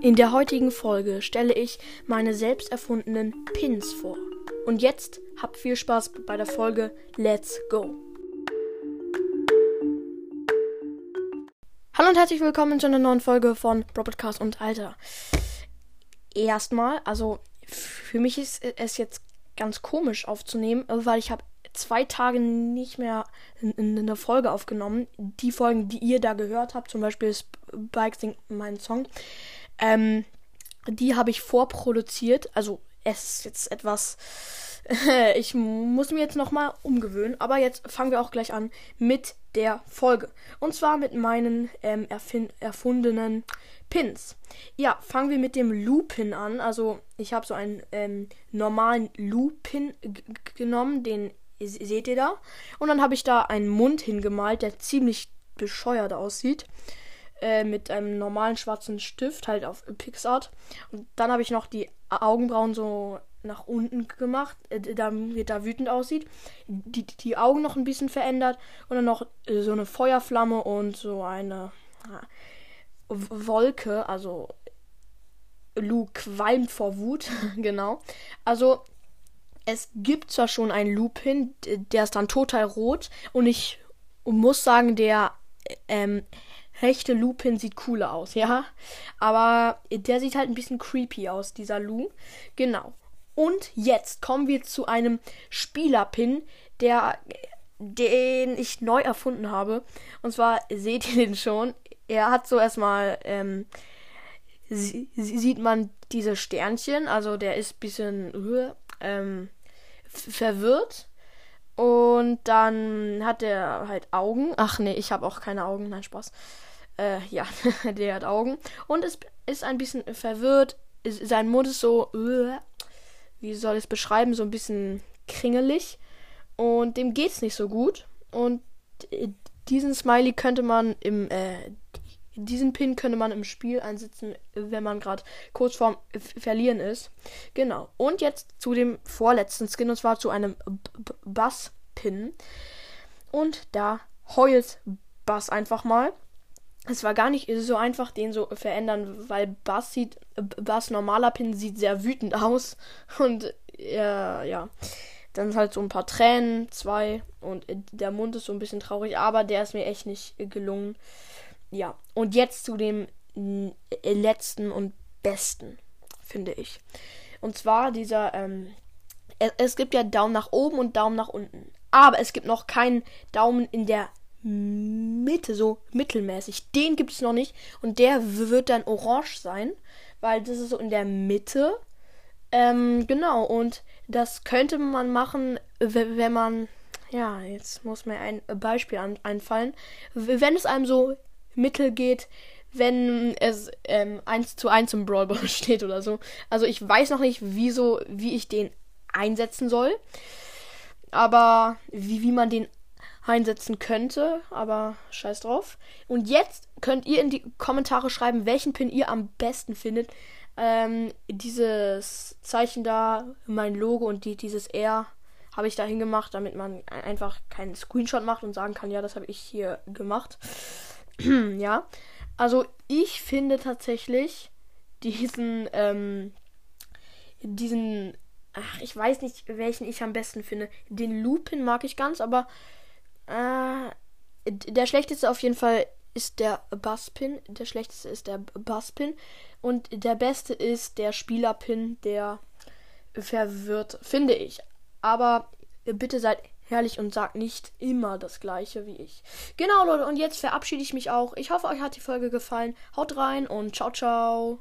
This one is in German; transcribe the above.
In der heutigen Folge stelle ich meine selbst erfundenen Pins vor. Und jetzt habt viel Spaß bei der Folge Let's Go. Hallo und herzlich willkommen zu einer neuen Folge von Robotcast und Alter. Erstmal, also für mich ist es jetzt ganz komisch aufzunehmen, weil ich habe zwei Tage nicht mehr eine Folge aufgenommen. Die Folgen, die ihr da gehört habt, zum Beispiel Spike singt meinen Song, ähm, die habe ich vorproduziert. Also es ist jetzt etwas. ich muss mir jetzt nochmal umgewöhnen. Aber jetzt fangen wir auch gleich an mit der Folge. Und zwar mit meinen ähm, erfundenen Pins. Ja, fangen wir mit dem Lupin an. Also ich habe so einen ähm, normalen Lupin genommen, den seht ihr da. Und dann habe ich da einen Mund hingemalt, der ziemlich bescheuert aussieht. Äh, mit einem normalen schwarzen Stift, halt auf Pixart. Und dann habe ich noch die Augenbrauen so nach unten gemacht, äh, damit da wütend aussieht. Die, die Augen noch ein bisschen verändert. Und dann noch äh, so eine Feuerflamme und so eine äh, Wolke, also Lu qualmt vor Wut, genau. Also es gibt zwar schon einen Lupin, der ist dann total rot und ich muss sagen, der ähm, rechte Lupin sieht cooler aus, ja. Aber der sieht halt ein bisschen creepy aus, dieser Lu. Genau. Und jetzt kommen wir zu einem Spielerpin, der den ich neu erfunden habe. Und zwar seht ihr den schon. Er hat so erstmal ähm, sieht man diese Sternchen, also der ist ein bisschen ähm, verwirrt. Und dann hat er halt Augen. Ach nee, ich habe auch keine Augen. Nein, Spaß. Äh, ja, der hat Augen. Und ist, ist ein bisschen verwirrt. Sein Mund ist so, wie soll ich es beschreiben, so ein bisschen kringelig. Und dem geht's nicht so gut. Und diesen Smiley könnte man im, äh, diesen Pin könnte man im Spiel einsetzen, wenn man gerade kurz vorm Verlieren ist. Genau. Und jetzt zu dem vorletzten Skin, und zwar zu einem Bass-Pin. Und da heult Bass einfach mal. Es war gar nicht so einfach, den so verändern, weil Bass sieht, Bass normaler Pin sieht sehr wütend aus. Und ja, ja. Dann halt so ein paar Tränen, zwei. Und der Mund ist so ein bisschen traurig, aber der ist mir echt nicht gelungen ja, und jetzt zu dem äh, letzten und besten, finde ich. Und zwar dieser, ähm, es, es, gibt ja Daumen nach oben und Daumen nach unten. Aber es gibt noch keinen Daumen in der Mitte, so mittelmäßig. Den gibt es noch nicht. Und der wird dann orange sein, weil das ist so in der Mitte. Ähm, genau, und das könnte man machen, wenn man. Ja, jetzt muss mir ein Beispiel an, einfallen. Wenn es einem so Mittel geht, wenn es ähm, 1 zu 1 im Brawl Ball steht oder so. Also ich weiß noch nicht, wieso, wie ich den einsetzen soll. Aber wie, wie man den einsetzen könnte. Aber scheiß drauf. Und jetzt könnt ihr in die Kommentare schreiben, welchen Pin ihr am besten findet. Ähm, dieses Zeichen da, mein Logo und die, dieses R habe ich da hingemacht, damit man einfach keinen Screenshot macht und sagen kann, ja, das habe ich hier gemacht. ja. Also ich finde tatsächlich diesen, ähm, diesen, ach, ich weiß nicht, welchen ich am besten finde. Den Lupin mag ich ganz, aber äh, der schlechteste auf jeden Fall ist der Basspin. Der schlechteste ist der Basspin. Und der beste ist der Spielerpin, der verwirrt, finde ich. Aber bitte seid herrlich und sagt nicht immer das gleiche wie ich. Genau, Leute, und jetzt verabschiede ich mich auch. Ich hoffe, euch hat die Folge gefallen. Haut rein und ciao, ciao.